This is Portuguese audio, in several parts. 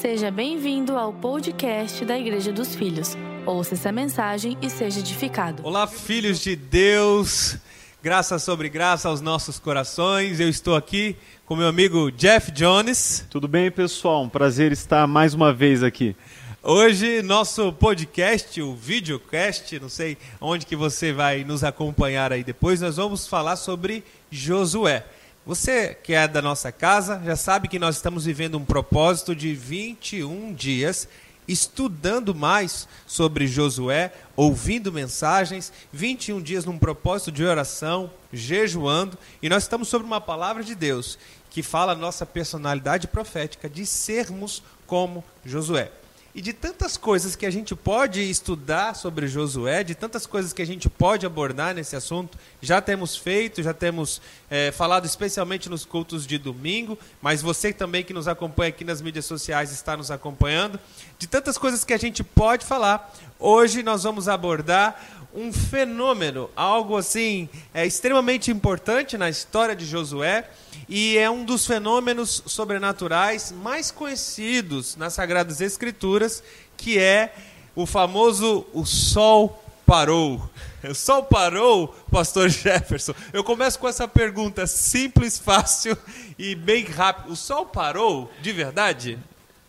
Seja bem-vindo ao podcast da Igreja dos Filhos. Ouça essa mensagem e seja edificado. Olá, filhos de Deus. Graça sobre graça aos nossos corações. Eu estou aqui com meu amigo Jeff Jones. Tudo bem, pessoal? Um prazer estar mais uma vez aqui. Hoje, nosso podcast, o videocast, não sei onde que você vai nos acompanhar aí depois, nós vamos falar sobre Josué. Você que é da nossa casa já sabe que nós estamos vivendo um propósito de 21 dias estudando mais sobre Josué, ouvindo mensagens, 21 dias num propósito de oração, jejuando, e nós estamos sobre uma palavra de Deus que fala a nossa personalidade profética de sermos como Josué. E de tantas coisas que a gente pode estudar sobre Josué, de tantas coisas que a gente pode abordar nesse assunto, já temos feito, já temos é, falado especialmente nos cultos de domingo, mas você também que nos acompanha aqui nas mídias sociais está nos acompanhando. De tantas coisas que a gente pode falar, hoje nós vamos abordar um fenômeno, algo assim é extremamente importante na história de Josué e é um dos fenômenos sobrenaturais mais conhecidos nas Sagradas Escrituras, que é o famoso o sol parou. O sol parou, pastor Jefferson? Eu começo com essa pergunta simples, fácil e bem rápido. O sol parou de verdade?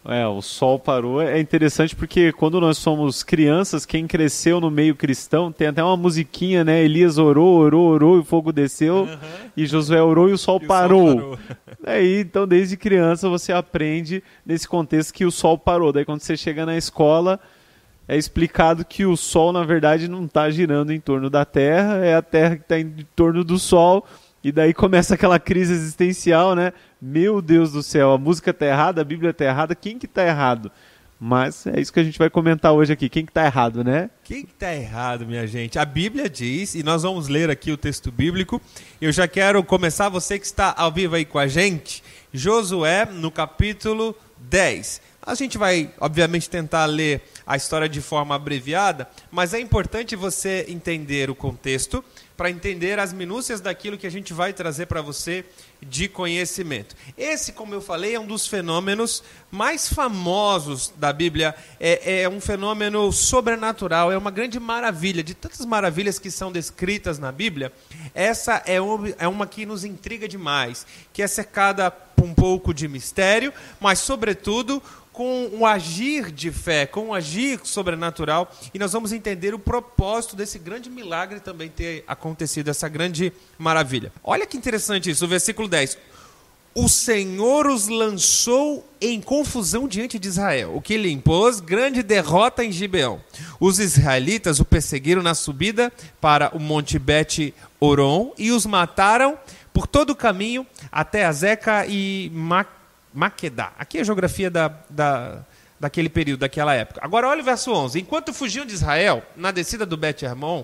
É, o sol parou. É interessante porque quando nós somos crianças, quem cresceu no meio cristão, tem até uma musiquinha, né? Elias orou, orou, orou e o fogo desceu. Uhum. E Josué orou e o sol e parou. O sol parou. Aí, então, desde criança você aprende nesse contexto que o sol parou. Daí, quando você chega na escola, é explicado que o sol, na verdade, não está girando em torno da Terra, é a Terra que está em torno do sol. E daí começa aquela crise existencial, né? Meu Deus do céu, a música tá errada, a Bíblia tá errada, quem que tá errado? Mas é isso que a gente vai comentar hoje aqui. Quem que tá errado, né? Quem que tá errado, minha gente? A Bíblia diz, e nós vamos ler aqui o texto bíblico. Eu já quero começar, você que está ao vivo aí com a gente, Josué, no capítulo 10. A gente vai, obviamente, tentar ler a história de forma abreviada, mas é importante você entender o contexto para entender as minúcias daquilo que a gente vai trazer para você de conhecimento. Esse, como eu falei, é um dos fenômenos mais famosos da Bíblia. É, é, um fenômeno sobrenatural, é uma grande maravilha. De tantas maravilhas que são descritas na Bíblia, essa é, um, é uma que nos intriga demais, que é cercada por um pouco de mistério, mas, sobretudo, com um agir de fé, com um agir sobrenatural, e nós vamos entender o propósito desse grande milagre também ter acontecido, essa grande maravilha. Olha que interessante isso, o versículo 10. O Senhor os lançou em confusão diante de Israel, o que lhe impôs grande derrota em Gibeão. Os israelitas o perseguiram na subida para o monte Bet Oron e os mataram por todo o caminho até Azeca e Mac Maquedá. Aqui é a geografia da, da, daquele período, daquela época. Agora olha o verso 11. Enquanto fugiam de Israel, na descida do Bet Hermon,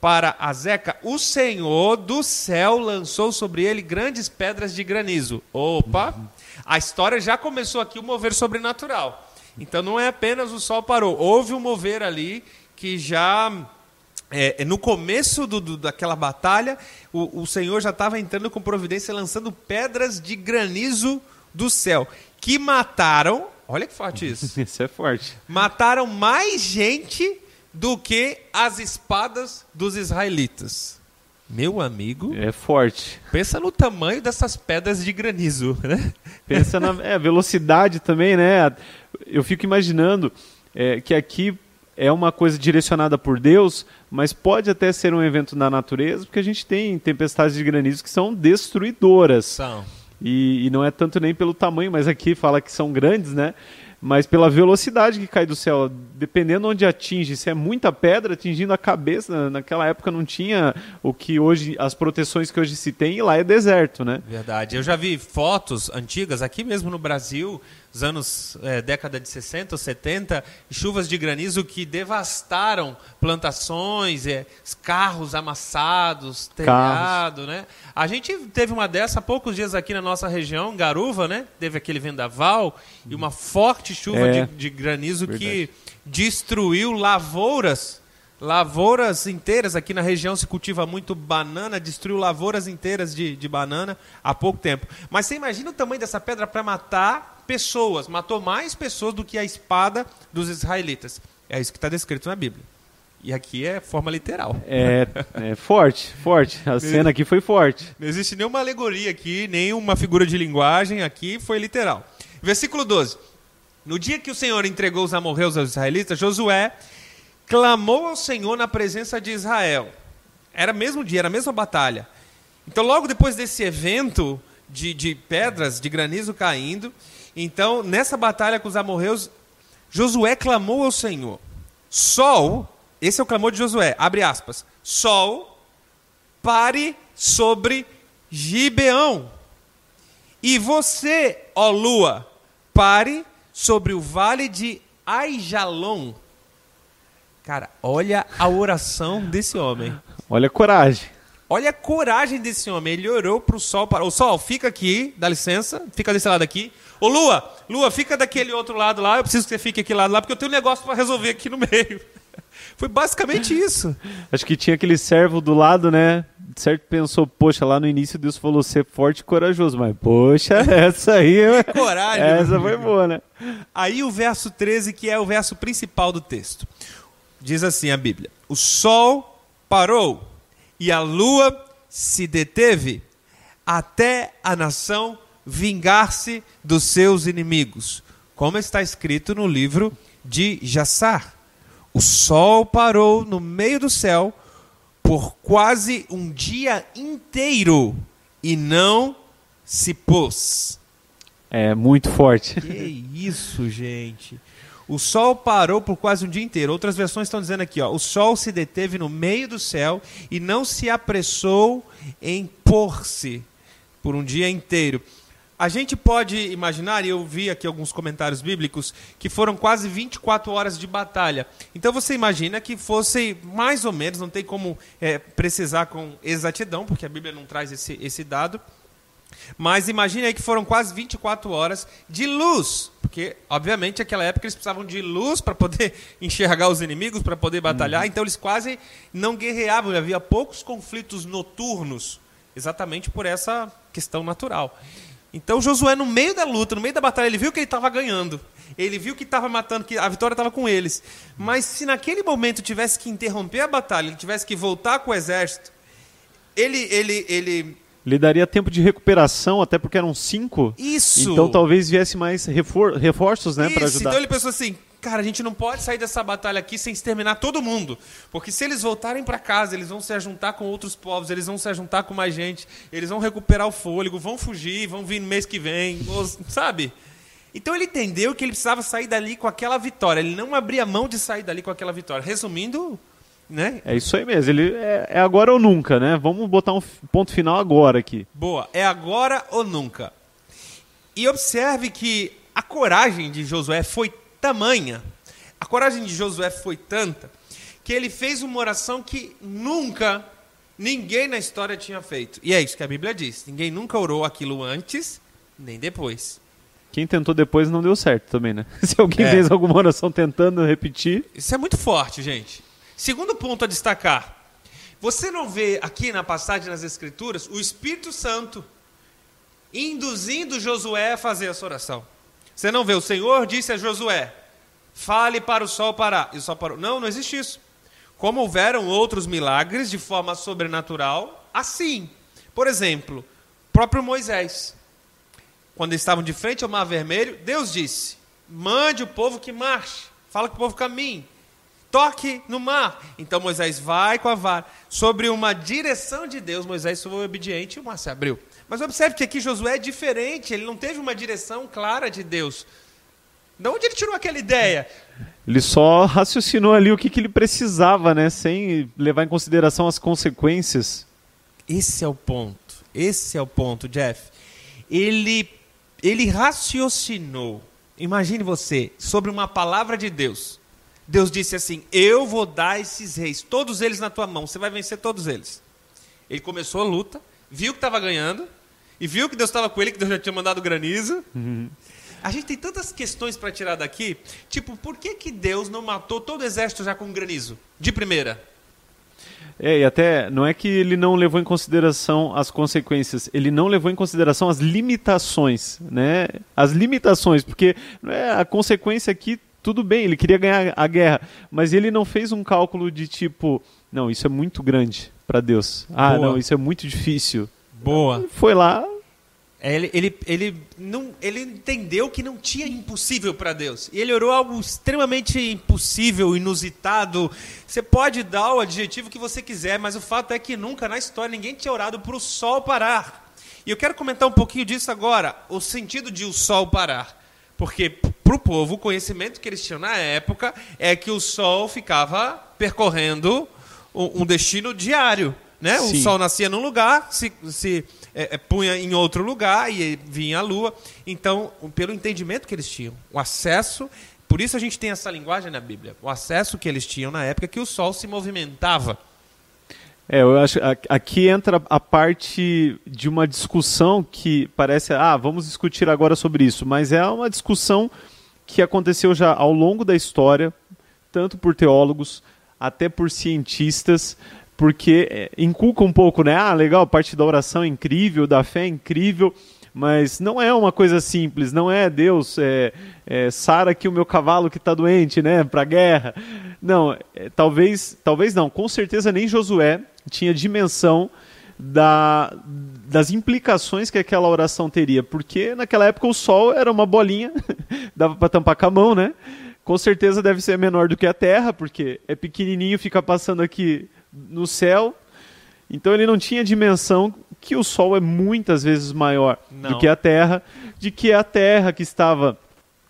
para Azeca, o Senhor do céu lançou sobre ele grandes pedras de granizo. Opa! A história já começou aqui o mover sobrenatural. Então não é apenas o sol parou. Houve um mover ali que já é, no começo do, do, daquela batalha, o, o Senhor já estava entrando com providência, lançando pedras de granizo do céu que mataram. Olha que forte isso. isso é forte. Mataram mais gente do que as espadas dos israelitas. Meu amigo. É forte. Pensa no tamanho dessas pedras de granizo, né? Pensa na é, velocidade também, né? Eu fico imaginando é, que aqui é uma coisa direcionada por Deus, mas pode até ser um evento na natureza, porque a gente tem tempestades de granizo que são destruidoras. São. E, e, não é tanto nem pelo tamanho, mas aqui fala que são grandes, né? Mas pela velocidade que cai do céu, dependendo onde atinge, se é muita pedra atingindo a cabeça, naquela época não tinha o que hoje, as proteções que hoje se tem, e lá é deserto, né? Verdade. Eu já vi fotos antigas, aqui mesmo no Brasil, os anos é, década de 60 ou 70, chuvas de granizo que devastaram plantações, é, carros amassados, telhado, né? A gente teve uma dessa há poucos dias aqui na nossa região, Garuva, né? Teve aquele vendaval e uma forte chuva é, de, de, granizo verdade. que destruiu lavouras lavouras inteiras. Aqui na região se cultiva muito banana, destruiu lavouras inteiras de, de banana há pouco tempo. Mas você imagina o tamanho dessa pedra para matar pessoas, matou mais pessoas do que a espada dos israelitas. É isso que está descrito na Bíblia. E aqui é forma literal. É, é forte, forte. A cena aqui foi forte. Não existe nenhuma alegoria aqui, nenhuma figura de linguagem, aqui foi literal. Versículo 12. No dia que o Senhor entregou os amorreus aos israelitas, Josué clamou ao Senhor na presença de Israel. Era mesmo dia, era a mesma batalha. Então, logo depois desse evento de, de pedras, de granizo caindo, então, nessa batalha com os amorreus, Josué clamou ao Senhor. Sol, esse é o clamor de Josué, abre aspas. Sol, pare sobre Gibeão. E você, ó lua, pare sobre o vale de Aijalon. Cara, olha a oração desse homem. Olha a coragem. Olha a coragem desse homem. Ele orou para o sol. Para... O sol, fica aqui, dá licença, fica desse lado aqui. Ô Lua, Lua, fica daquele outro lado lá. Eu preciso que você fique aqui lado lá, porque eu tenho um negócio para resolver aqui no meio. Foi basicamente isso. Acho que tinha aquele servo do lado, né? Certo pensou, poxa, lá no início Deus falou ser forte e corajoso, mas poxa, essa aí. coragem. Essa foi boa, né? Aí o verso 13, que é o verso principal do texto. Diz assim a Bíblia: O sol parou e a lua se deteve até a nação vingar-se dos seus inimigos, como está escrito no livro de Jassar. O sol parou no meio do céu por quase um dia inteiro e não se pôs. É muito forte. Que isso, gente. O sol parou por quase um dia inteiro. Outras versões estão dizendo aqui, ó, o sol se deteve no meio do céu e não se apressou em pôr-se por um dia inteiro. A gente pode imaginar, e eu vi aqui alguns comentários bíblicos, que foram quase 24 horas de batalha. Então você imagina que fosse mais ou menos, não tem como é, precisar com exatidão, porque a Bíblia não traz esse, esse dado, mas imagine aí que foram quase 24 horas de luz, porque obviamente naquela época eles precisavam de luz para poder enxergar os inimigos, para poder batalhar, uhum. então eles quase não guerreavam, havia poucos conflitos noturnos, exatamente por essa questão natural. Então Josué no meio da luta, no meio da batalha, ele viu que ele estava ganhando. Ele viu que estava matando, que a vitória estava com eles. Mas se naquele momento tivesse que interromper a batalha, ele tivesse que voltar com o exército, ele, ele, ele lhe daria tempo de recuperação, até porque eram cinco. Isso. Então talvez viesse mais refor reforços, né, para ajudar. Então ele pensou assim, cara, a gente não pode sair dessa batalha aqui sem exterminar todo mundo, porque se eles voltarem para casa, eles vão se ajuntar com outros povos, eles vão se ajuntar com mais gente, eles vão recuperar o fôlego, vão fugir, vão vir no mês que vem, sabe? Então ele entendeu que ele precisava sair dali com aquela vitória. Ele não abria mão de sair dali com aquela vitória. Resumindo, né? É isso aí mesmo. Ele é, é, agora ou nunca, né? Vamos botar um ponto final agora aqui. Boa. É agora ou nunca. E observe que a coragem de Josué foi tamanha, a coragem de Josué foi tanta, que ele fez uma oração que nunca ninguém na história tinha feito. E é isso que a Bíblia diz. Ninguém nunca orou aquilo antes, nem depois. Quem tentou depois não deu certo também, né? Se alguém é. fez alguma oração tentando repetir. Isso é muito forte, gente. Segundo ponto a destacar. Você não vê aqui na passagem nas Escrituras o Espírito Santo induzindo Josué a fazer essa oração. Você não vê, o Senhor disse a Josué: fale para o sol parar. E o sol parou. Não, não existe isso. Como houveram outros milagres de forma sobrenatural, assim. Por exemplo, próprio Moisés. Quando estavam de frente ao Mar Vermelho, Deus disse: mande o povo que marche. Fala que o povo caminhe toque no mar. Então Moisés vai com a vara. Sobre uma direção de Deus, Moisés foi obediente e o mar se abriu. Mas observe que aqui Josué é diferente, ele não teve uma direção clara de Deus. De onde ele tirou aquela ideia? Ele só raciocinou ali o que, que ele precisava, né? Sem levar em consideração as consequências. Esse é o ponto. Esse é o ponto, Jeff. Ele, ele raciocinou. Imagine você sobre uma palavra de Deus Deus disse assim: Eu vou dar esses reis, todos eles na tua mão, você vai vencer todos eles. Ele começou a luta, viu que estava ganhando, e viu que Deus estava com ele, que Deus já tinha mandado granizo. Uhum. A gente tem tantas questões para tirar daqui, tipo, por que, que Deus não matou todo o exército já com granizo? De primeira. É, e até não é que ele não levou em consideração as consequências, ele não levou em consideração as limitações, né? As limitações, porque é, a consequência aqui, tudo bem, ele queria ganhar a guerra, mas ele não fez um cálculo de tipo, não, isso é muito grande para Deus. Ah, Boa. não, isso é muito difícil. Boa. Ele foi lá, é, ele, ele, ele, não, ele entendeu que não tinha impossível para Deus. E ele orou algo extremamente impossível, inusitado. Você pode dar o adjetivo que você quiser, mas o fato é que nunca na história ninguém tinha orado para o sol parar. E eu quero comentar um pouquinho disso agora, o sentido de o sol parar. Porque para o povo, o conhecimento que eles tinham na época é que o sol ficava percorrendo um destino diário. Né? O sol nascia num lugar, se, se é, é, punha em outro lugar e vinha a lua. Então, pelo entendimento que eles tinham, o acesso. Por isso a gente tem essa linguagem na Bíblia. O acesso que eles tinham na época que o sol se movimentava. É, eu acho aqui entra a parte de uma discussão que parece, ah, vamos discutir agora sobre isso, mas é uma discussão que aconteceu já ao longo da história, tanto por teólogos até por cientistas, porque é, inculca um pouco, né? Ah, legal, a parte da oração é incrível, da fé é incrível, mas não é uma coisa simples, não é Deus, é, é Sara aqui o meu cavalo que está doente, né, para guerra. Não, é, talvez, talvez não, com certeza nem Josué tinha dimensão da, das implicações que aquela oração teria, porque naquela época o sol era uma bolinha, dava para tampar com a mão, né? Com certeza deve ser menor do que a Terra, porque é pequenininho, fica passando aqui no céu. Então ele não tinha dimensão que o Sol é muitas vezes maior não. do que a Terra, de que a Terra que estava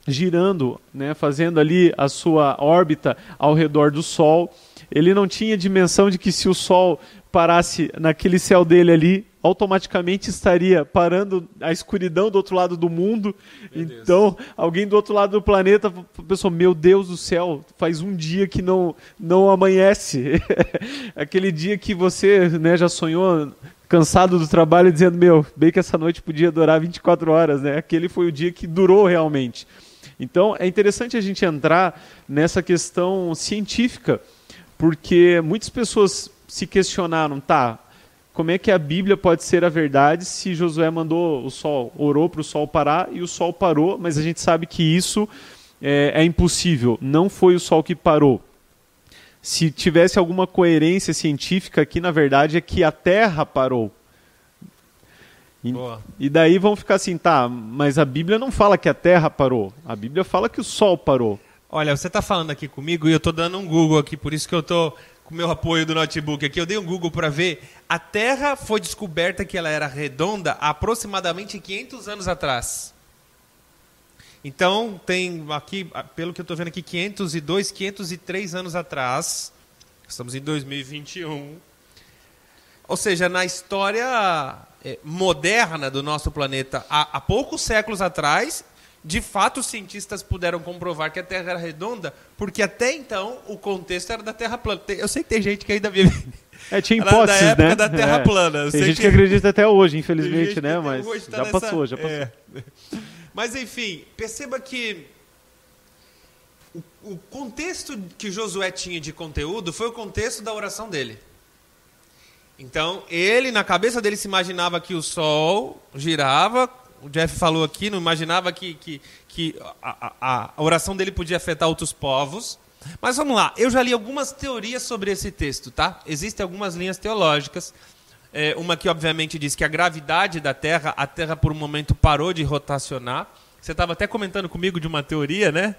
girando, né, fazendo ali a sua órbita ao redor do Sol, ele não tinha dimensão de que se o Sol parasse naquele céu dele ali, automaticamente estaria parando a escuridão do outro lado do mundo. Meu então, Deus. alguém do outro lado do planeta pensou: Meu Deus do céu, faz um dia que não, não amanhece. Aquele dia que você né, já sonhou cansado do trabalho dizendo: Meu, bem que essa noite podia durar 24 horas. Né? Aquele foi o dia que durou realmente. Então, é interessante a gente entrar nessa questão científica, porque muitas pessoas se questionaram, tá, como é que a Bíblia pode ser a verdade se Josué mandou o sol, orou para o sol parar e o sol parou, mas a gente sabe que isso é, é impossível, não foi o sol que parou. Se tivesse alguma coerência científica aqui, na verdade, é que a Terra parou. E, e, daí vão ficar assim, tá, mas a Bíblia não fala que a Terra parou. A Bíblia fala que o Sol parou. Olha, você está falando aqui comigo e eu estou dando um Google aqui, por isso que eu estou com o meu apoio do notebook aqui, eu dei um Google para ver. A Terra foi descoberta que ela era redonda há aproximadamente 500 anos atrás. Então, tem aqui, pelo que eu estou vendo aqui, 502, 503 anos atrás. Estamos em 2021. Ou seja, na história é, moderna do nosso planeta, há, há poucos séculos atrás, de fato, os cientistas puderam comprovar que a Terra era redonda, porque até então o contexto era da Terra plana. Eu sei que tem gente que ainda vive. É, tinha hipóteses, da época né? da Terra é. plana. tem gente que... que... acredita até hoje, infelizmente, né? Mas tá já nessa... passou, já passou. É. Mas enfim, perceba que o, o contexto que Josué tinha de conteúdo foi o contexto da oração dele. Então, ele, na cabeça dele, se imaginava que o sol girava o Jeff falou aqui, não imaginava que, que, que a, a, a oração dele podia afetar outros povos. Mas vamos lá, eu já li algumas teorias sobre esse texto, tá? Existem algumas linhas teológicas. É, uma que, obviamente, diz que a gravidade da Terra, a Terra por um momento parou de rotacionar. Você estava até comentando comigo de uma teoria, né?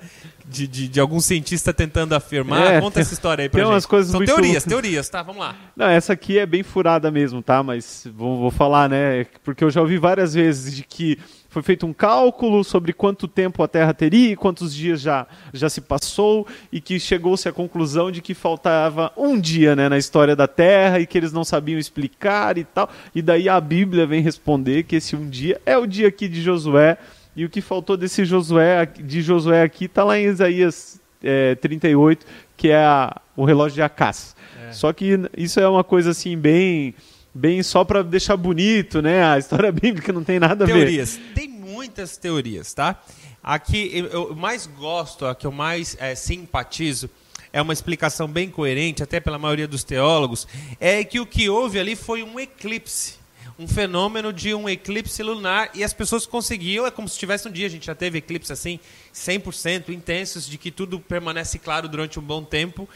De, de, de algum cientista tentando afirmar. É, Conta tem, essa história aí pra tem gente. Umas coisas São muito... teorias, teorias, tá? Vamos lá. Não, essa aqui é bem furada mesmo, tá? Mas vou, vou falar, né? Porque eu já ouvi várias vezes de que foi feito um cálculo sobre quanto tempo a Terra teria e quantos dias já, já se passou e que chegou-se à conclusão de que faltava um dia né, na história da Terra e que eles não sabiam explicar e tal. E daí a Bíblia vem responder que esse um dia é o dia aqui de Josué e o que faltou desse Josué, de Josué aqui está lá em Isaías é, 38, que é a, o relógio de Acás. É. Só que isso é uma coisa assim bem bem só para deixar bonito, né? A história bíblica não tem nada a teorias. ver. Teorias. Tem muitas teorias, tá? Aqui eu mais gosto, a que eu mais é, simpatizo, é uma explicação bem coerente, até pela maioria dos teólogos, é que o que houve ali foi um eclipse um fenômeno de um eclipse lunar e as pessoas conseguiam, é como se tivesse um dia, a gente já teve eclipse assim, 100% intensos, de que tudo permanece claro durante um bom tempo.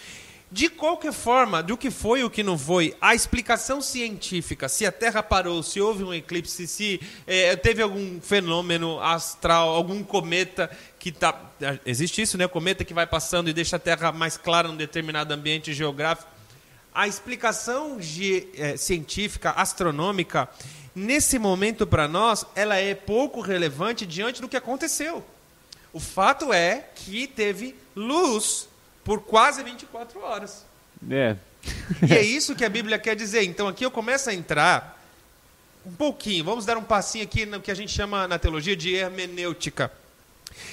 De qualquer forma, do que foi o que não foi, a explicação científica, se a Terra parou, se houve um eclipse, se é, teve algum fenômeno astral, algum cometa que está. Existe isso, né? Cometa que vai passando e deixa a Terra mais clara num determinado ambiente geográfico. A explicação é, científica, astronômica, nesse momento para nós, ela é pouco relevante diante do que aconteceu. O fato é que teve luz por quase 24 horas. É. e é isso que a Bíblia quer dizer. Então aqui eu começo a entrar um pouquinho, vamos dar um passinho aqui no que a gente chama na teologia de hermenêutica.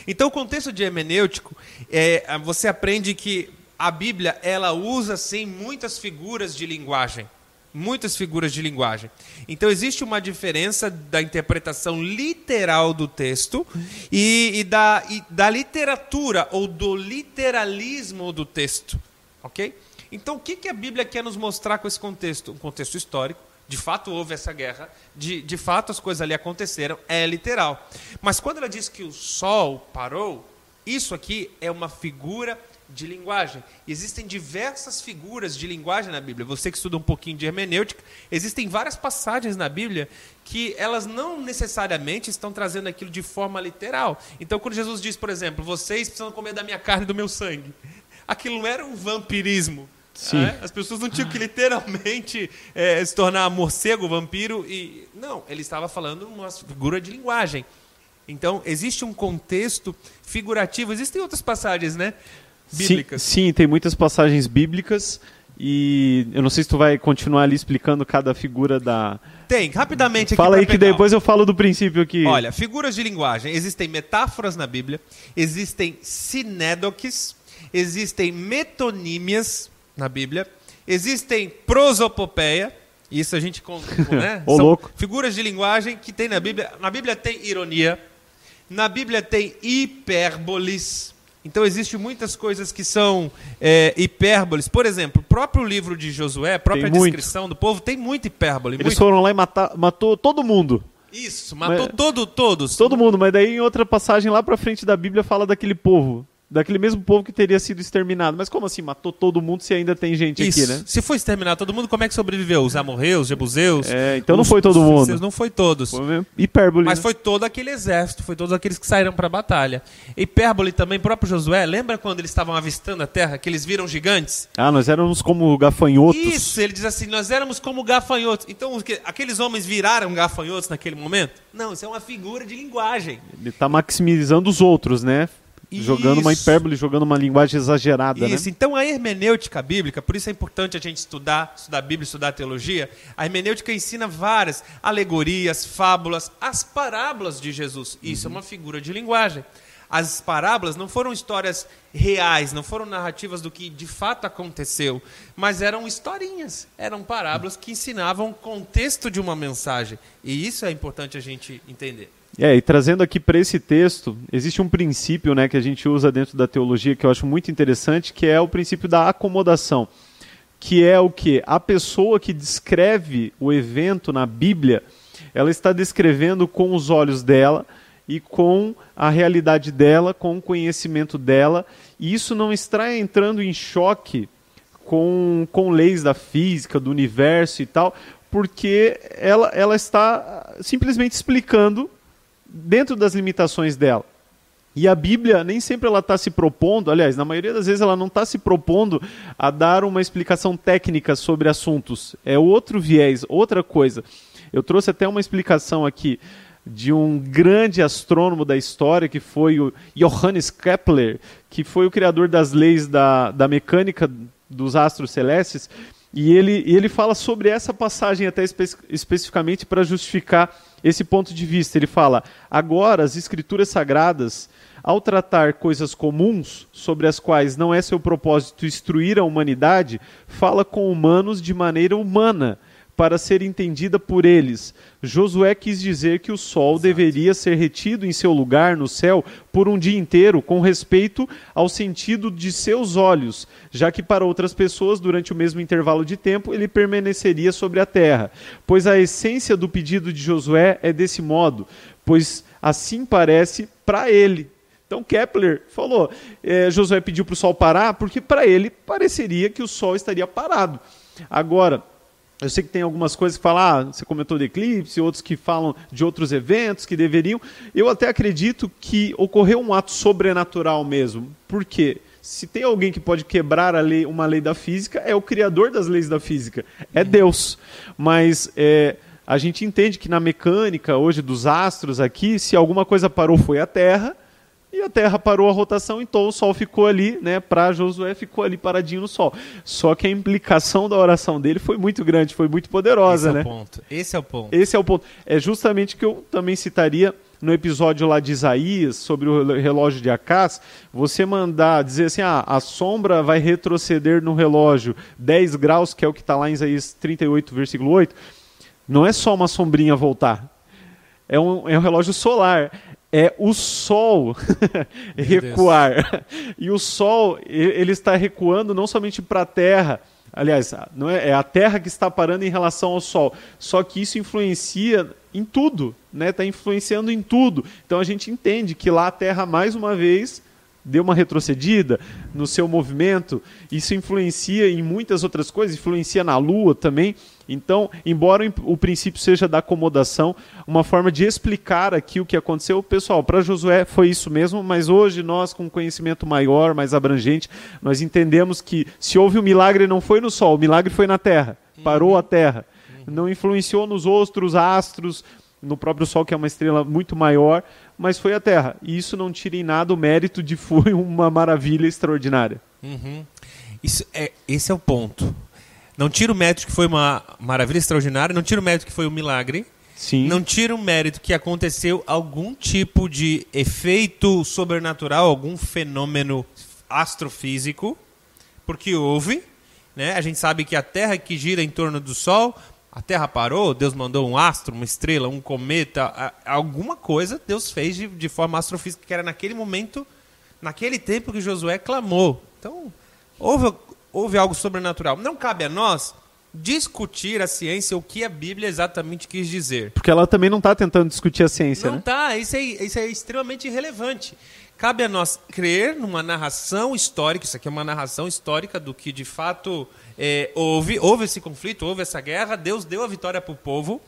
Então o contexto de hermenêutico, é, você aprende que a Bíblia ela usa sim muitas figuras de linguagem muitas figuras de linguagem. Então existe uma diferença da interpretação literal do texto e, e, da, e da literatura ou do literalismo do texto, ok? Então o que, que a Bíblia quer nos mostrar com esse contexto? Um contexto histórico. De fato houve essa guerra, de, de fato as coisas ali aconteceram, é literal. Mas quando ela diz que o sol parou, isso aqui é uma figura de linguagem. Existem diversas figuras de linguagem na Bíblia. Você que estuda um pouquinho de hermenêutica, existem várias passagens na Bíblia que elas não necessariamente estão trazendo aquilo de forma literal. Então, quando Jesus diz, por exemplo, vocês precisam comer da minha carne e do meu sangue, aquilo não era um vampirismo. É? As pessoas não tinham que literalmente é, se tornar morcego, vampiro e não, ele estava falando uma figura de linguagem. Então existe um contexto figurativo. Existem outras passagens, né? Bíblicas. Sim, sim, tem muitas passagens bíblicas e eu não sei se tu vai continuar ali explicando cada figura da. Tem, rapidamente aqui. Fala aí que depois eu falo do princípio aqui. Olha, figuras de linguagem. Existem metáforas na Bíblia, existem sinédoques, existem metonímias na Bíblia, existem prosopopeia. Isso a gente né? Ô, São louco. figuras de linguagem que tem na Bíblia. Na Bíblia tem ironia, na Bíblia tem hipérboles, então existem muitas coisas que são é, hipérboles. Por exemplo, o próprio livro de Josué, a própria descrição do povo, tem muita hipérbole. Eles muito... foram lá e matar, matou todo mundo. Isso, matou mas, todo, todos. Todo mundo, mas daí em outra passagem lá pra frente da Bíblia fala daquele povo daquele mesmo povo que teria sido exterminado. Mas como assim? Matou todo mundo se ainda tem gente Isso. aqui, né? Se foi exterminado todo mundo, como é que sobreviveu? Os amorreus, os jebuseus? É, então os, não foi todo mundo. Não foi todos. Foi hipérbole. Mas né? foi todo aquele exército, foi todos aqueles que saíram para a batalha. Hipérbole também, próprio Josué, lembra quando eles estavam avistando a terra, que eles viram gigantes? Ah, nós éramos como gafanhotos. Isso, ele diz assim, nós éramos como gafanhotos. Então, aqueles homens viraram gafanhotos naquele momento? Não, isso é uma figura de linguagem. Ele está maximizando os outros, né? Jogando uma hipérbole, jogando uma linguagem exagerada. Isso, né? então a hermenêutica bíblica, por isso é importante a gente estudar, estudar a Bíblia, estudar a teologia. A hermenêutica ensina várias alegorias, fábulas, as parábolas de Jesus. Isso uhum. é uma figura de linguagem. As parábolas não foram histórias reais, não foram narrativas do que de fato aconteceu, mas eram historinhas, eram parábolas que ensinavam o contexto de uma mensagem. E isso é importante a gente entender. É, e trazendo aqui para esse texto, existe um princípio né, que a gente usa dentro da teologia que eu acho muito interessante, que é o princípio da acomodação. Que é o que? A pessoa que descreve o evento na Bíblia, ela está descrevendo com os olhos dela e com a realidade dela, com o conhecimento dela, e isso não está entrando em choque com, com leis da física, do universo e tal, porque ela, ela está simplesmente explicando dentro das limitações dela. E a Bíblia nem sempre ela está se propondo, aliás, na maioria das vezes ela não está se propondo a dar uma explicação técnica sobre assuntos. É outro viés, outra coisa. Eu trouxe até uma explicação aqui de um grande astrônomo da história, que foi o Johannes Kepler, que foi o criador das leis da, da mecânica dos astros celestes, e ele, ele fala sobre essa passagem até espe especificamente para justificar esse ponto de vista. Ele fala: agora as escrituras sagradas, ao tratar coisas comuns sobre as quais não é seu propósito instruir a humanidade, fala com humanos de maneira humana, para ser entendida por eles. Josué quis dizer que o sol Exato. deveria ser retido em seu lugar no céu por um dia inteiro, com respeito ao sentido de seus olhos, já que para outras pessoas, durante o mesmo intervalo de tempo, ele permaneceria sobre a terra. Pois a essência do pedido de Josué é desse modo, pois assim parece para ele. Então Kepler falou: é, Josué pediu para o sol parar porque para ele pareceria que o sol estaria parado. Agora, eu sei que tem algumas coisas que falam, ah, você comentou do eclipse, outros que falam de outros eventos que deveriam. Eu até acredito que ocorreu um ato sobrenatural mesmo. Por quê? Se tem alguém que pode quebrar a lei, uma lei da física, é o criador das leis da física, é Deus. Mas é, a gente entende que na mecânica hoje dos astros aqui, se alguma coisa parou foi a Terra, e a Terra parou a rotação, então o Sol ficou ali, né? Para Josué ficou ali paradinho no Sol. Só que a implicação da oração dele foi muito grande, foi muito poderosa, Esse né? É o ponto. Esse é o ponto. Esse é o ponto. É justamente que eu também citaria no episódio lá de Isaías sobre o relógio de Acás, você mandar dizer assim, ah, a sombra vai retroceder no relógio 10 graus, que é o que está lá em Isaías 38, versículo 8, não é só uma sombrinha voltar. É um, é um relógio solar é o Sol recuar. E o Sol, ele está recuando não somente para a Terra, aliás, não é, é, a Terra que está parando em relação ao Sol. Só que isso influencia em tudo, né? Está influenciando em tudo. Então a gente entende que lá a Terra, mais uma vez, deu uma retrocedida no seu movimento. Isso influencia em muitas outras coisas, influencia na Lua também. Então, embora o princípio seja da acomodação, uma forma de explicar aqui o que aconteceu, pessoal, para Josué foi isso mesmo, mas hoje nós, com conhecimento maior, mais abrangente, nós entendemos que se houve um milagre, não foi no Sol, o milagre foi na Terra, parou a Terra, não influenciou nos outros astros, no próprio Sol, que é uma estrela muito maior, mas foi a Terra. E isso não tira em nada o mérito de foi uma maravilha extraordinária. Uhum. Isso é, esse é o ponto. Não tira o mérito que foi uma maravilha extraordinária, não tira o mérito que foi um milagre. Sim. Não tira o mérito que aconteceu algum tipo de efeito sobrenatural, algum fenômeno astrofísico, porque houve. Né? A gente sabe que a Terra que gira em torno do Sol, a Terra parou, Deus mandou um astro, uma estrela, um cometa, alguma coisa Deus fez de, de forma astrofísica, que era naquele momento, naquele tempo que Josué clamou. Então, houve houve algo sobrenatural. Não cabe a nós discutir a ciência, o que a Bíblia exatamente quis dizer. Porque ela também não está tentando discutir a ciência, não né? está, isso é, isso é extremamente irrelevante. Cabe a nós crer numa narração histórica, isso aqui é uma narração histórica do que de fato é, houve, houve esse conflito, houve essa guerra, Deus deu a vitória para o povo.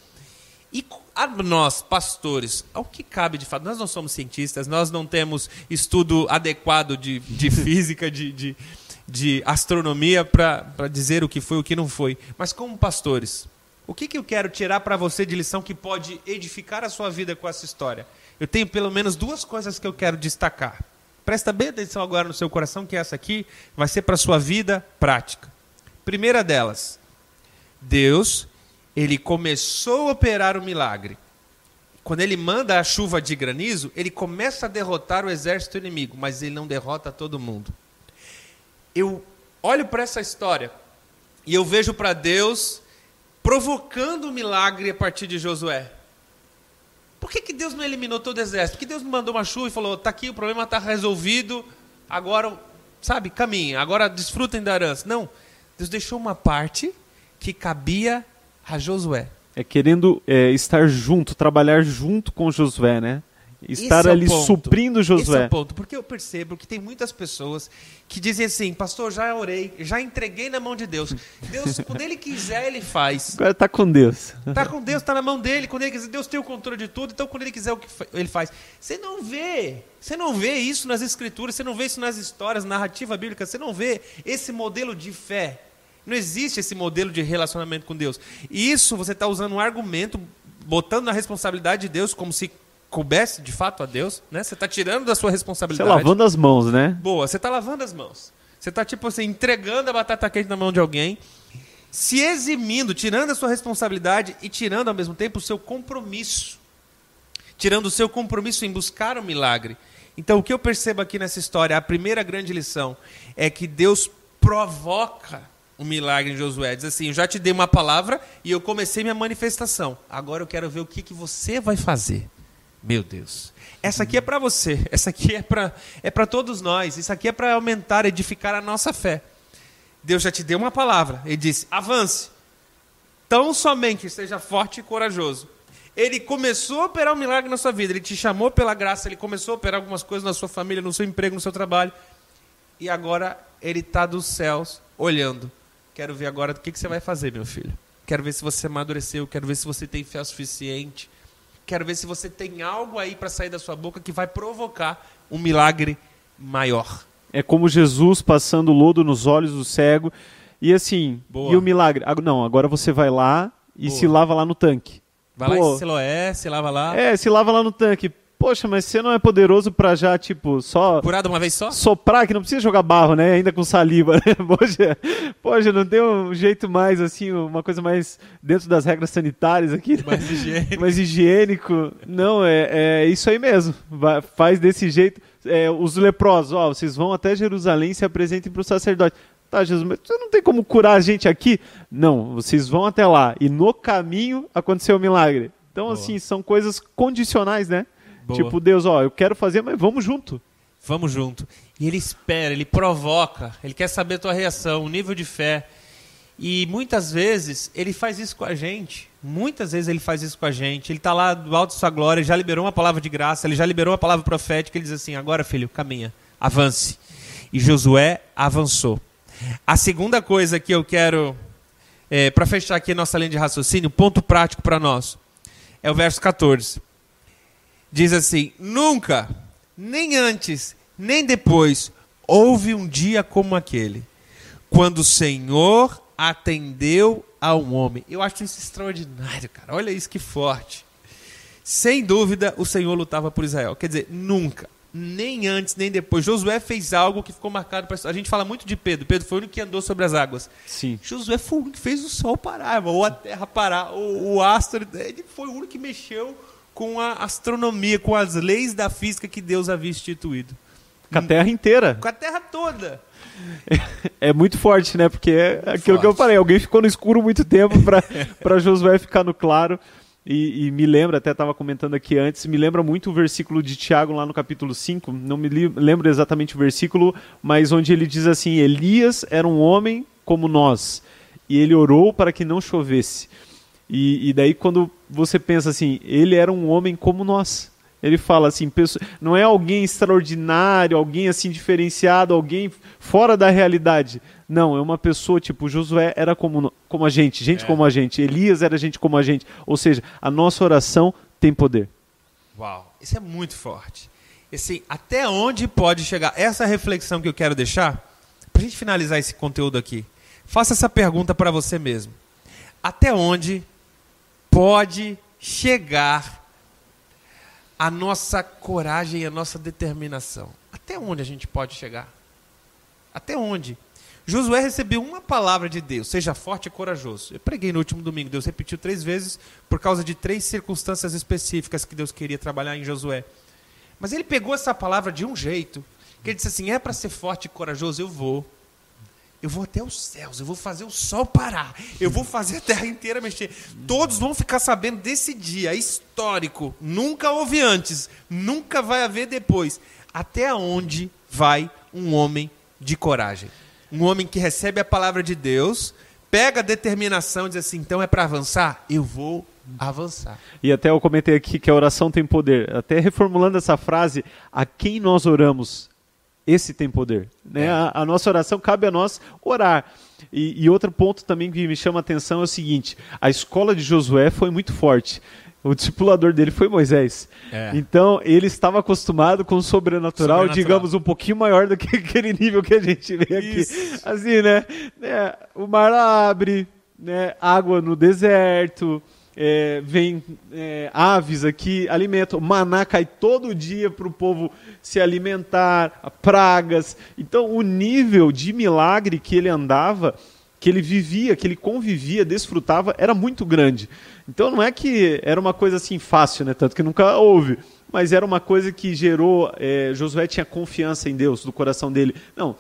E a nós, pastores, ao que cabe de fato? Nós não somos cientistas, nós não temos estudo adequado de, de física, de, de, de astronomia para dizer o que foi e o que não foi. Mas como pastores, o que, que eu quero tirar para você de lição que pode edificar a sua vida com essa história? Eu tenho pelo menos duas coisas que eu quero destacar. Presta bem atenção agora no seu coração, que essa aqui vai ser para a sua vida prática. Primeira delas, Deus, ele começou a operar o milagre. Quando ele manda a chuva de granizo, ele começa a derrotar o exército inimigo, mas ele não derrota todo mundo eu olho para essa história e eu vejo para Deus provocando um milagre a partir de Josué. Por que, que Deus não eliminou todo o exército? Por que Deus não mandou uma chuva e falou: está aqui, o problema está resolvido, agora, sabe, caminha, agora desfrutem da herança? Não. Deus deixou uma parte que cabia a Josué. É querendo é, estar junto, trabalhar junto com Josué, né? Estar é ali suprindo Josué. Esse é o ponto, porque eu percebo que tem muitas pessoas que dizem assim, pastor, já orei, já entreguei na mão de Deus. Deus, quando Ele quiser, Ele faz. Agora está com Deus. Está com Deus, está na mão dele. Quando Ele quiser, Deus tem o controle de tudo, então quando Ele quiser, o que Ele faz. Você não vê, você não vê isso nas escrituras, você não vê isso nas histórias, narrativa bíblica, você não vê esse modelo de fé. Não existe esse modelo de relacionamento com Deus. E isso você está usando um argumento, botando na responsabilidade de Deus como se coubesse de fato a Deus, né? Você está tirando da sua responsabilidade. Você lavando as mãos, né? Boa, você está lavando as mãos. Você está tipo assim entregando a batata quente na mão de alguém, se eximindo, tirando a sua responsabilidade e tirando ao mesmo tempo o seu compromisso, tirando o seu compromisso em buscar o milagre. Então o que eu percebo aqui nessa história, a primeira grande lição é que Deus provoca o milagre em Josué. Diz assim: Eu já te dei uma palavra e eu comecei minha manifestação. Agora eu quero ver o que, que você vai fazer. Meu Deus. Essa aqui é para você. Essa aqui é para é todos nós. Isso aqui é para aumentar, edificar a nossa fé. Deus já te deu uma palavra. Ele disse: avance. Tão somente seja forte e corajoso. Ele começou a operar um milagre na sua vida. Ele te chamou pela graça. Ele começou a operar algumas coisas na sua família, no seu emprego, no seu trabalho. E agora ele está dos céus olhando. Quero ver agora o que, que você vai fazer, meu filho. Quero ver se você amadureceu. Quero ver se você tem fé suficiente. Quero ver se você tem algo aí para sair da sua boca que vai provocar um milagre maior. É como Jesus passando lodo nos olhos do cego e assim, Boa. e o milagre? Não, agora você vai lá e Boa. se lava lá no tanque. Vai Pô, lá e se loé, se lava lá. É, se lava lá no tanque. Poxa, mas você não é poderoso pra já, tipo, só. Curado uma vez só? Soprar, que não precisa jogar barro, né? Ainda com saliva, né? Poxa, poxa, não tem um jeito mais, assim, uma coisa mais dentro das regras sanitárias aqui. Mais higiênico. mais higiênico. Não, é, é isso aí mesmo. Vai, faz desse jeito. É, os leprosos, ó, vocês vão até Jerusalém e se apresentem pro sacerdote. Tá, Jesus, mas você não tem como curar a gente aqui? Não, vocês vão até lá. E no caminho aconteceu o milagre. Então, Boa. assim, são coisas condicionais, né? Boa. Tipo, Deus, ó, eu quero fazer, mas vamos junto. Vamos junto. E ele espera, ele provoca, ele quer saber a tua reação, o nível de fé. E muitas vezes ele faz isso com a gente. Muitas vezes ele faz isso com a gente. Ele está lá do alto de sua glória, já liberou uma palavra de graça, ele já liberou uma palavra profética. Ele diz assim: agora, filho, caminha, avance. E Josué avançou. A segunda coisa que eu quero, é, para fechar aqui nossa linha de raciocínio, ponto prático para nós, é o verso 14. Diz assim: Nunca, nem antes, nem depois, houve um dia como aquele, quando o Senhor atendeu a um homem. Eu acho isso extraordinário, cara. Olha isso que forte. Sem dúvida, o Senhor lutava por Israel. Quer dizer, nunca nem antes nem depois. Josué fez algo que ficou marcado para a gente fala muito de Pedro. Pedro foi o único que andou sobre as águas. Sim. Josué foi o único que fez o sol parar, ou a terra parar, o, o astro. Ele foi o único que mexeu com a astronomia, com as leis da física que Deus havia instituído. Com a terra inteira. Com a terra toda. É, muito forte, né? Porque é aquilo forte. que eu falei, alguém ficou no escuro muito tempo para Josué ficar no claro. E, e, me lembra, até estava comentando aqui antes, me lembra muito o versículo de Tiago lá no capítulo 5, não me lembro exatamente o versículo, mas onde ele diz assim: Elias era um homem como nós, e ele orou para que não chovesse. E, e daí, quando você pensa assim, ele era um homem como nós. Ele fala assim, não é alguém extraordinário, alguém assim diferenciado, alguém fora da realidade. Não, é uma pessoa tipo Josué era como, como a gente, gente é. como a gente. Elias era gente como a gente. Ou seja, a nossa oração tem poder. Uau, isso é muito forte. Assim, até onde pode chegar? Essa reflexão que eu quero deixar, para a gente finalizar esse conteúdo aqui, faça essa pergunta para você mesmo. Até onde pode chegar a nossa coragem e a nossa determinação. Até onde a gente pode chegar? Até onde? Josué recebeu uma palavra de Deus, seja forte e corajoso. Eu preguei no último domingo, Deus repetiu três vezes por causa de três circunstâncias específicas que Deus queria trabalhar em Josué. Mas ele pegou essa palavra de um jeito, que ele disse assim: é para ser forte e corajoso, eu vou. Eu vou até os céus, eu vou fazer o sol parar, eu vou fazer a terra inteira mexer. Todos vão ficar sabendo desse dia histórico. Nunca houve antes, nunca vai haver depois. Até onde vai um homem de coragem? Um homem que recebe a palavra de Deus, pega a determinação e diz assim: então é para avançar? Eu vou avançar. E até eu comentei aqui que a oração tem poder. Até reformulando essa frase, a quem nós oramos esse tem poder. Né? É. A, a, nossa oração cabe a nós orar. E, e, outro ponto também que me chama a atenção é o seguinte: a escola de Josué foi muito forte. O discipulador dele foi Moisés. É. Então, ele estava acostumado com o sobrenatural, sobrenatural, digamos, um pouquinho maior do que aquele nível que a gente vê aqui. Isso. Assim, né? É, o mar abre, né? água no deserto, é, vem é, aves aqui, alimento, maná cai todo dia para o povo se alimentar, pragas. Então, o nível de milagre que ele andava, que ele vivia, que ele convivia, desfrutava, era muito grande. Então, não é que era uma coisa assim fácil, né? tanto que nunca houve. Mas era uma coisa que gerou. É, Josué tinha confiança em Deus, do coração dele. Não,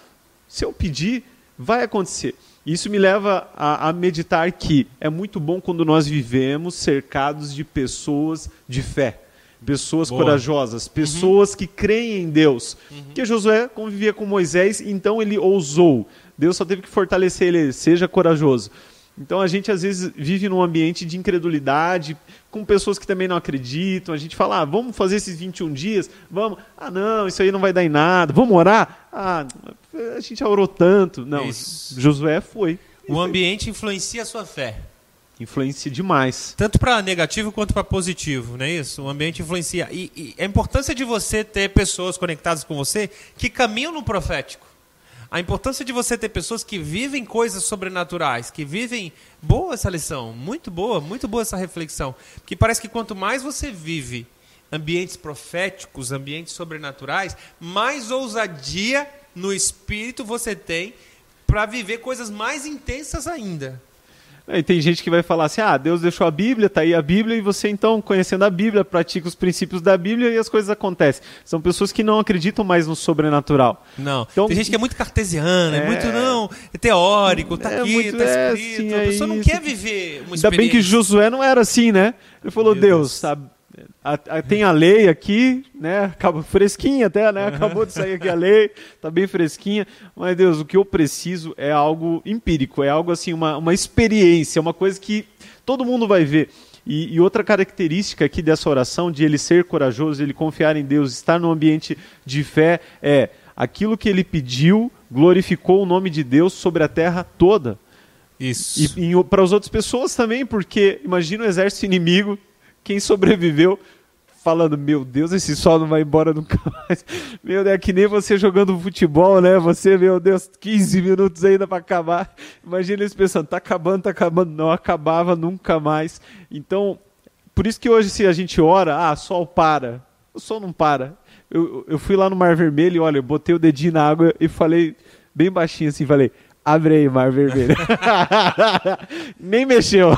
se eu pedir, vai acontecer. Isso me leva a, a, meditar que é muito bom quando nós vivemos cercados de pessoas de fé, pessoas Boa. corajosas, uhum. pessoas uhum. que creem em Deus. Uhum. Que Josué convivia com Moisés, então ele ousou. Deus só teve que fortalecer ele, seja corajoso. Então a gente às vezes vive num ambiente de incredulidade, com pessoas que também não acreditam. A gente fala, ah, vamos fazer esses 21 dias? Vamos. Ah, não, isso aí não vai dar em nada. Vamos orar? Ah, a gente já orou tanto. Não, isso. Josué foi. O ambiente influencia a sua fé. Influencia demais. Tanto para negativo quanto para positivo, não é isso? O ambiente influencia. E, e a importância de você ter pessoas conectadas com você que caminham no profético a importância de você ter pessoas que vivem coisas sobrenaturais, que vivem. Boa essa lição, muito boa, muito boa essa reflexão. Porque parece que quanto mais você vive ambientes proféticos, ambientes sobrenaturais, mais ousadia no espírito você tem para viver coisas mais intensas ainda. E tem gente que vai falar assim: ah, Deus deixou a Bíblia, tá aí a Bíblia, e você então, conhecendo a Bíblia, pratica os princípios da Bíblia e as coisas acontecem. São pessoas que não acreditam mais no sobrenatural. Não. Então, tem gente que é muito cartesiana, é, é muito, não, é teórico, tá é aqui, muito, tá é, escrito. É, a pessoa não quer viver uma experiência. Ainda bem que Josué não era assim, né? Ele falou: Deus, Deus a, a, tem a lei aqui, né? Acaba fresquinha até, né? Acabou de sair aqui a lei, tá bem fresquinha. Mas Deus, o que eu preciso é algo empírico, é algo assim, uma, uma experiência, uma coisa que todo mundo vai ver. E, e, outra característica aqui dessa oração, de ele ser corajoso, ele confiar em Deus, estar num ambiente de fé, é aquilo que ele pediu glorificou o nome de Deus sobre a terra toda. Isso. E, e para as outras pessoas também, porque imagina o exército inimigo quem sobreviveu falando, meu Deus, esse sol não vai embora nunca mais. Meu é que nem você jogando futebol, né? Você, meu Deus, 15 minutos ainda para acabar. Imagina eles pensando, tá acabando, tá acabando. Não acabava nunca mais. Então, por isso que hoje se a gente ora, ah, sol para. O sol não para. Eu, eu fui lá no Mar Vermelho olha, eu botei o dedinho na água e falei bem baixinho assim, falei, Abre aí, Mar Vermelho. Nem mexeu.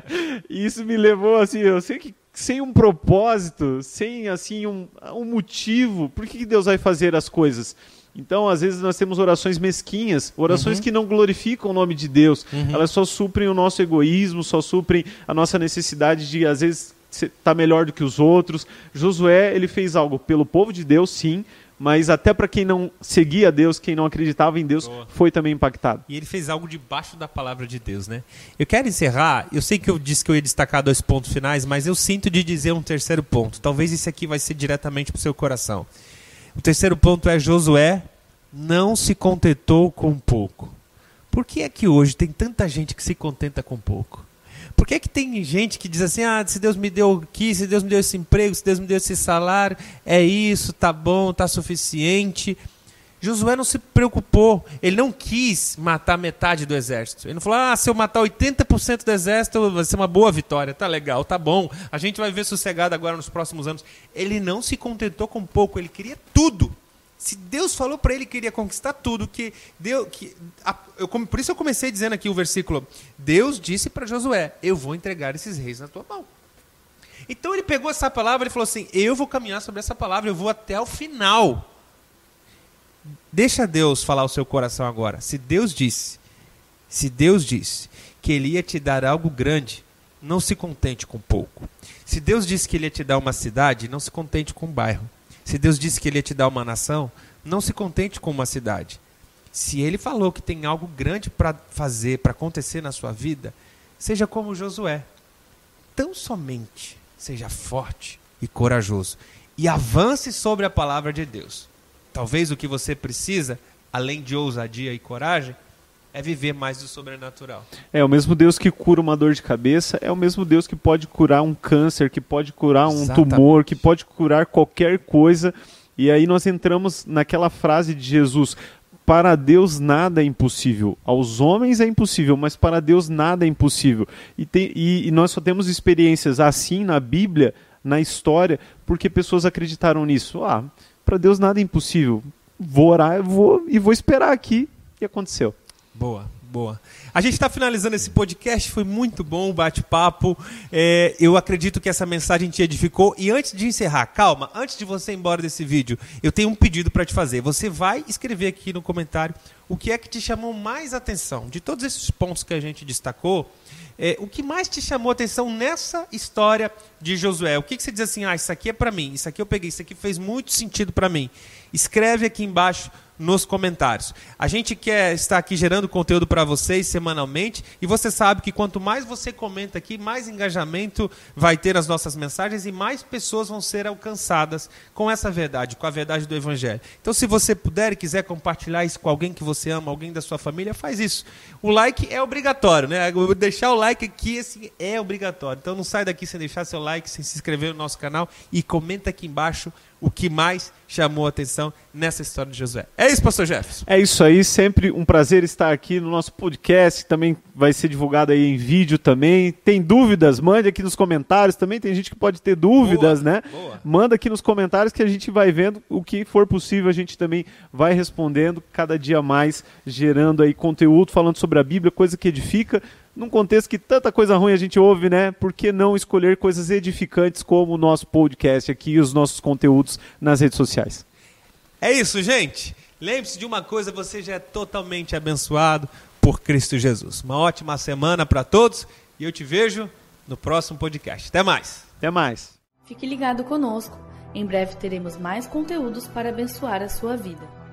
Isso me levou assim, eu sei que sem um propósito, sem assim um, um motivo, por que Deus vai fazer as coisas? Então, às vezes, nós temos orações mesquinhas, orações uhum. que não glorificam o nome de Deus. Uhum. Elas só suprem o nosso egoísmo, só suprem a nossa necessidade de, às vezes, estar tá melhor do que os outros. Josué, ele fez algo pelo povo de Deus, sim, mas até para quem não seguia Deus, quem não acreditava em Deus, Boa. foi também impactado. E ele fez algo debaixo da palavra de Deus, né? Eu quero encerrar, eu sei que eu disse que eu ia destacar dois pontos finais, mas eu sinto de dizer um terceiro ponto. Talvez esse aqui vai ser diretamente para o seu coração. O terceiro ponto é Josué não se contentou com pouco. Por que é que hoje tem tanta gente que se contenta com pouco? Por que, que tem gente que diz assim: ah, se Deus me deu aqui, se Deus me deu esse emprego, se Deus me deu esse salário, é isso, tá bom, tá suficiente. Josué não se preocupou, ele não quis matar metade do exército. Ele não falou: ah, se eu matar 80% do exército, vai ser uma boa vitória, tá legal, tá bom, a gente vai ver sossegado agora nos próximos anos. Ele não se contentou com pouco, ele queria tudo. Se Deus falou para ele que queria conquistar tudo, que deu, que a, eu, por isso eu comecei dizendo aqui o versículo: Deus disse para Josué: Eu vou entregar esses reis na tua mão. Então ele pegou essa palavra e falou assim: Eu vou caminhar sobre essa palavra, eu vou até o final. Deixa Deus falar o seu coração agora. Se Deus disse, se Deus disse que Ele ia te dar algo grande, não se contente com pouco. Se Deus disse que Ele ia te dar uma cidade, não se contente com um bairro. Se Deus disse que Ele ia te dar uma nação, não se contente com uma cidade. Se Ele falou que tem algo grande para fazer, para acontecer na sua vida, seja como Josué. Tão somente seja forte e corajoso e avance sobre a palavra de Deus. Talvez o que você precisa, além de ousadia e coragem, é viver mais do sobrenatural. É o mesmo Deus que cura uma dor de cabeça, é o mesmo Deus que pode curar um câncer, que pode curar um Exatamente. tumor, que pode curar qualquer coisa. E aí nós entramos naquela frase de Jesus: para Deus nada é impossível. Aos homens é impossível, mas para Deus nada é impossível. E, tem, e, e nós só temos experiências assim na Bíblia, na história, porque pessoas acreditaram nisso. Ah, para Deus nada é impossível. Vou orar vou, e vou esperar aqui. E aconteceu. Boa, Boa. A gente está finalizando esse podcast, foi muito bom o bate-papo. É, eu acredito que essa mensagem te edificou. E antes de encerrar, calma, antes de você ir embora desse vídeo, eu tenho um pedido para te fazer. Você vai escrever aqui no comentário o que é que te chamou mais atenção. De todos esses pontos que a gente destacou, é, o que mais te chamou atenção nessa história de Josué? O que, que você diz assim, ah, isso aqui é para mim, isso aqui eu peguei, isso aqui fez muito sentido para mim. Escreve aqui embaixo nos comentários. A gente quer estar aqui gerando conteúdo para vocês semanalmente e você sabe que quanto mais você comenta aqui, mais engajamento vai ter as nossas mensagens e mais pessoas vão ser alcançadas com essa verdade, com a verdade do Evangelho. Então, se você puder e quiser compartilhar isso com alguém que você ama, alguém da sua família, faz isso. O like é obrigatório, né? Deixar o like aqui assim, é obrigatório. Então, não sai daqui sem deixar seu like, sem se inscrever no nosso canal e comenta aqui embaixo o que mais chamou a atenção nessa história de Josué. É isso, pastor Jefferson. É isso aí, sempre um prazer estar aqui no nosso podcast, também vai ser divulgado aí em vídeo também. Tem dúvidas, mande aqui nos comentários, também tem gente que pode ter dúvidas, boa, né? Boa. Manda aqui nos comentários que a gente vai vendo o que for possível, a gente também vai respondendo cada dia mais, gerando aí conteúdo, falando sobre a Bíblia, coisa que edifica, num contexto que tanta coisa ruim a gente ouve, né? Por que não escolher coisas edificantes como o nosso podcast aqui e os nossos conteúdos nas redes sociais? É isso, gente. Lembre-se de uma coisa, você já é totalmente abençoado por Cristo Jesus. Uma ótima semana para todos e eu te vejo no próximo podcast. Até mais. Até mais. Fique ligado conosco. Em breve teremos mais conteúdos para abençoar a sua vida.